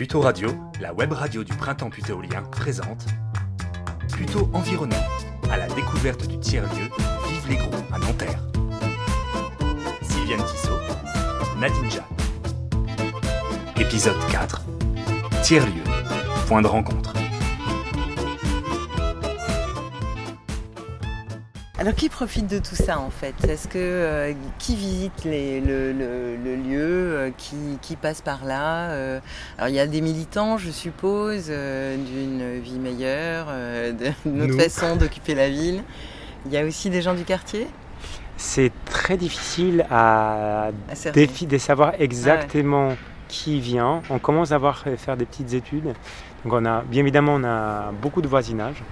Puto Radio, la web radio du printemps putéolien, présente Puto Environnement, à la découverte du tiers-lieu Vive les Gros à Nanterre. Sylviane Tissot, Nadine Jeanne. Épisode 4 Tiers-lieu, point de rencontre. Alors qui profite de tout ça en fait? Est-ce que euh, qui visite les- le, le- le lieu euh, qui, qui passe par là Euh, Alors il y a des militants, je suppose, d'une vie meilleure, d'une autre Nous. façon d'occuper la ville. Il y a aussi des gens du quartier? C'est très difficile à, à cerner. défi- de savoir exactement qui vient. On commence à faire des petites études. Donc on a, bien évidemment, on a beaucoup de voisinage.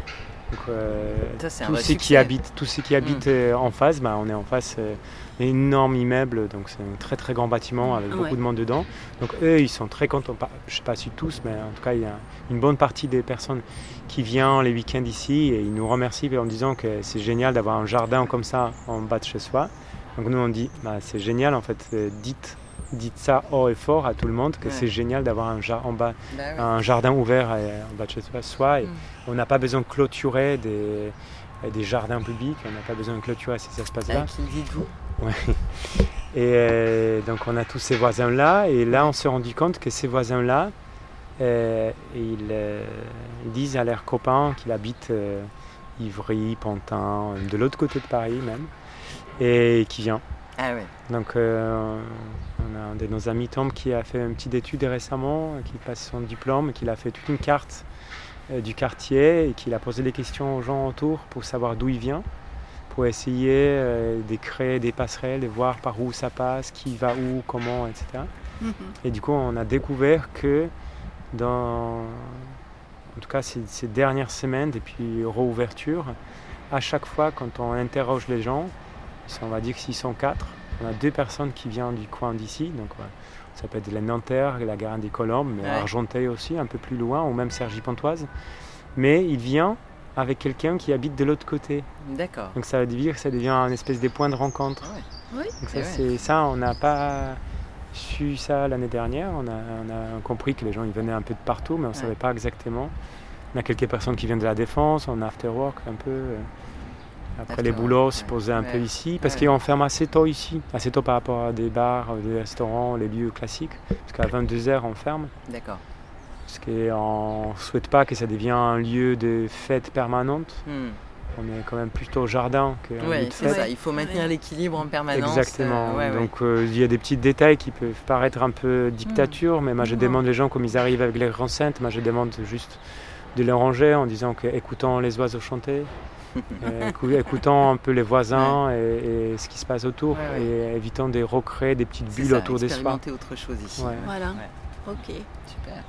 Donc, euh, Ça, tous ceux qui habitent, tous ceux qui habitent euh, en face, bah, on est en face euh, d'un énorme immeuble, donc c'est un très très grand bâtiment avec beaucoup Ouais. de monde dedans. Donc eux, ils sont très contents. Je ne sais pas si tous, mais en tout cas, il y a une bonne partie des personnes qui viennent les week-ends ici et ils nous remercient en disant que c'est génial d'avoir un jardin comme ça en bas de chez soi. Donc nous, on dit, bah, c'est génial en fait. euh, Dites, dites ça haut et fort à tout le monde que Ouais. c'est génial d'avoir un, jar- en bas, Bah oui. un jardin ouvert euh, en bas de chez soi. et Mm. on n'a pas besoin de clôturer des, des jardins publics, on n'a pas besoin de clôturer ces espaces-là. Dites-vous Et euh, donc on a tous ces voisins-là, et là on s'est rendu compte que ces voisins-là, euh, ils, euh, ils disent à leurs copains qu'ils habitent euh, Ivry, Pantin, de l'autre côté de Paris même, et qui vient. Ah ouais. Donc euh, on a un de nos amis Tom qui a fait une petite étude récemment, qui passe son diplôme, qui a fait toute une carte euh, du quartier et qu'il a posé des questions aux gens autour pour savoir d'où il vient, pour essayer euh, de créer des passerelles, de voir par où ça passe, qui va où, comment, etc. Et du coup on a découvert que dans, en tout cas ces, ces dernières semaines, depuis réouverture, à chaque fois quand on interroge les gens, on va dire que s'ils sont quatre, on a deux personnes qui viennent du coin d'ici, donc ouais, ça peut être la Nanterre, la Garenne des Colombes, mais Ouais. Argenteuil aussi, un peu plus loin, ou même Cergy-Pontoise. Mais il vient avec quelqu'un qui habite de l'autre côté. D'accord. Donc ça veut dire que ça devient un espèce de point de rencontre. Oui. Donc c'est ça, c'est- ça, on n'a pas su ça l'année dernière. On a, on a compris que les gens ils venaient un peu de partout, mais on ne Ouais. savait pas exactement. On a quelques personnes qui viennent de la défense, on a after work un peu. euh, Après After les boulots, se poser un peu ici, parce Ouais. qu'on ferme assez tôt ici, assez tôt par rapport à des bars, des restaurants, les lieux classiques, parce qu'à 22h on ferme, D'accord. parce qu'on ne souhaite pas que ça devienne un lieu de fête permanente. Hmm. On est quand même plutôt jardin qu'un lieu Oui, de c'est fête. ça. Il faut maintenir l'équilibre en permanence. Exactement. euh, ouais, ouais. Donc euh, il y a des petits détails qui peuvent paraître un peu dictature, mais moi je Non. demande les gens comme ils arrivent avec les enceintes, moi je demande juste de les ranger en disant que écoutons les oiseaux chanter, euh, écou- écoutons un peu les voisins et, et ce qui se passe autour Ouais, ouais. et évitons de recréer des petites bulles ça, autour des expérimenter autre chose ici. Ouais. Voilà. Ouais. Ok. Super.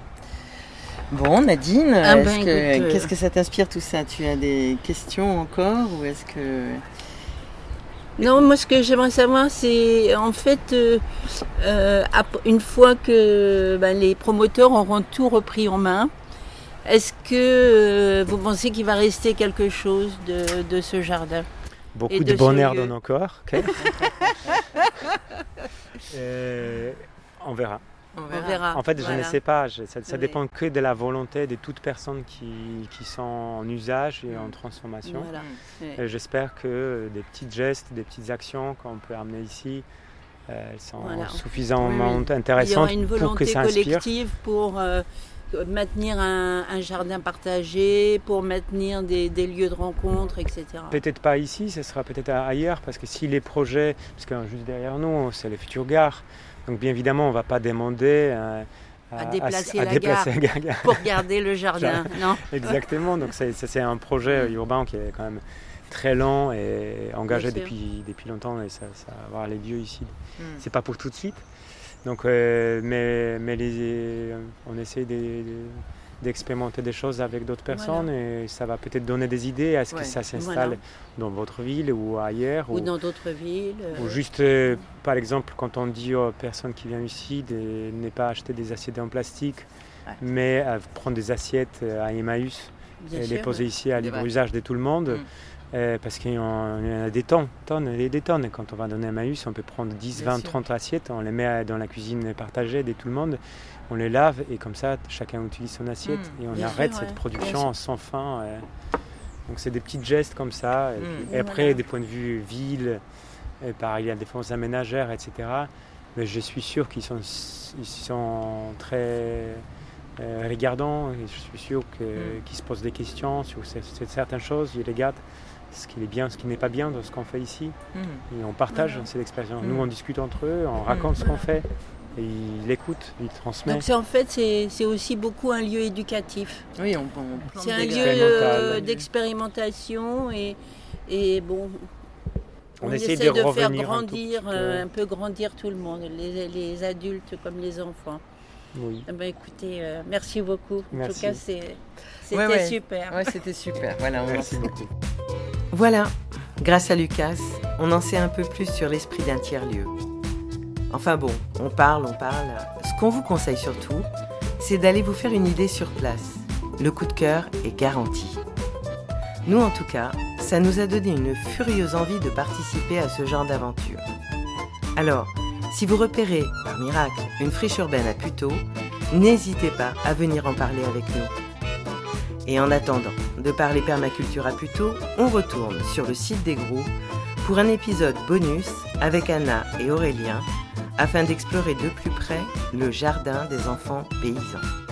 Bon, Nadine, Ah ben, euh, qu'est-ce que ça t'inspire tout ça? Tu as des questions encore ou est-ce que Non, moi ce que j'aimerais savoir, c'est en fait, euh, euh, une fois que ben, les promoteurs auront tout repris en main, est-ce que euh, vous pensez qu'il va rester quelque chose de, de ce jardin Beaucoup de bonheur dans nos corps. Euh, on verra. on On verra. En fait, je ne sais pas. je- ça, ça Oui. dépend que de la volonté de toute personne qui, qui sont en usage et en transformation. Voilà. Hmm. Ouais. Et J'espère que des petits gestes, des petites actions qu'on peut amener ici, euh, elles sont Voilà. suffisamment Oui, oui. Il y intéressantes aura une pour que volonté ça inspire. collective pour euh, maintenir un, un jardin partagé, pour maintenir des, des lieux de rencontre, etc. Peut-être pas ici, ce sera peut-être ailleurs, parce que si les projets, parce que juste derrière nous, c'est les futures gares, donc bien évidemment, on ne va pas demander euh, À déplacer à la déplacer la gare. Pour garder le jardin, non Exactement, donc c'est- un projet urbain qui est quand même très lent et engagé depuis, depuis longtemps et ça, ça va avoir les lieux ici. Hmm. C'est pas pour tout de suite. Donc, euh, mais, mais les, on de- de- d'expérimenter des choses avec d'autres personnes et ça va peut-être donner des idées à ce Ouais, que ça s'installe voilà. dans votre ville ou ailleurs. Ou dans d'autres villes. euh, ou juste, euh, par exemple, quand on dit aux personnes qui viennent ici de ne pas acheter des assiettes en plastique, Ouais. mais à prendre des assiettes à Emmaüs Bien et sûr, les poser ouais. ici à libre usage de tout le monde. Mm. euh, parce qu'il y en a des tonnes, tonnes et des tonnes. Quand on va donner un Maïus, on peut prendre 10, Bien 20, sûr. 30 assiettes, on les met dans la cuisine partagée de tout le monde, on les lave et comme ça, chacun utilise son assiette Mm. et on Bien arrête sûr, cette ouais. production sans fin. euh. Donc c'est des petits gestes comme ça. Et, Mm. puis- Et après, voilà. des points de vue ville, et pareil, il y a des défense aménagères, etc. Mais je suis sûr qu'ils sont, ils sont très euh, regardants. Et je suis sûr que- Mm. qu'ils se posent des questions sur ce- sur certaines choses. Ils regardent ce qui est bien, ce qui n'est pas bien dans ce qu'on fait ici. Mm. Et on partage cette expérience. Mm. Nous, on discute entre eux, on raconte ce qu'on fait. Et ils l'écoutent, ils transmettent. Donc c'est en fait c'est aussi beaucoup un lieu éducatif. Oui, on, on C'est un lieu euh, d'expérimentation et, et bon. On On, essaie essaie de de, faire un grandir, euh, un peu grandir tout le monde, les, les adultes comme les enfants. Oui. Eh ben, écoutez, euh, merci beaucoup. En Merci. tout cas, c'est- c'était Ouais, ouais. super. Ouais, c'était super. Voilà, on en Merci beaucoup. Voilà, grâce à Lucas, on en sait un peu plus sur l'esprit d'un tiers-lieu. Enfin bon, on parle, on parle. Ce qu'on vous conseille surtout, c'est d'aller vous faire une idée sur place. Le coup de cœur est garanti. Nous, en tout cas, ça nous a donné une furieuse envie de participer à ce genre d'aventure. Alors, si vous repérez, par miracle, une friche urbaine à Puteaux, n'hésitez pas à venir en parler avec nous. Et en attendant de parler permaculture à Puteaux, on retourne sur le site des Gros pour un épisode bonus avec Anna et Aurélien afin d'explorer de plus près le jardin des enfants paysans.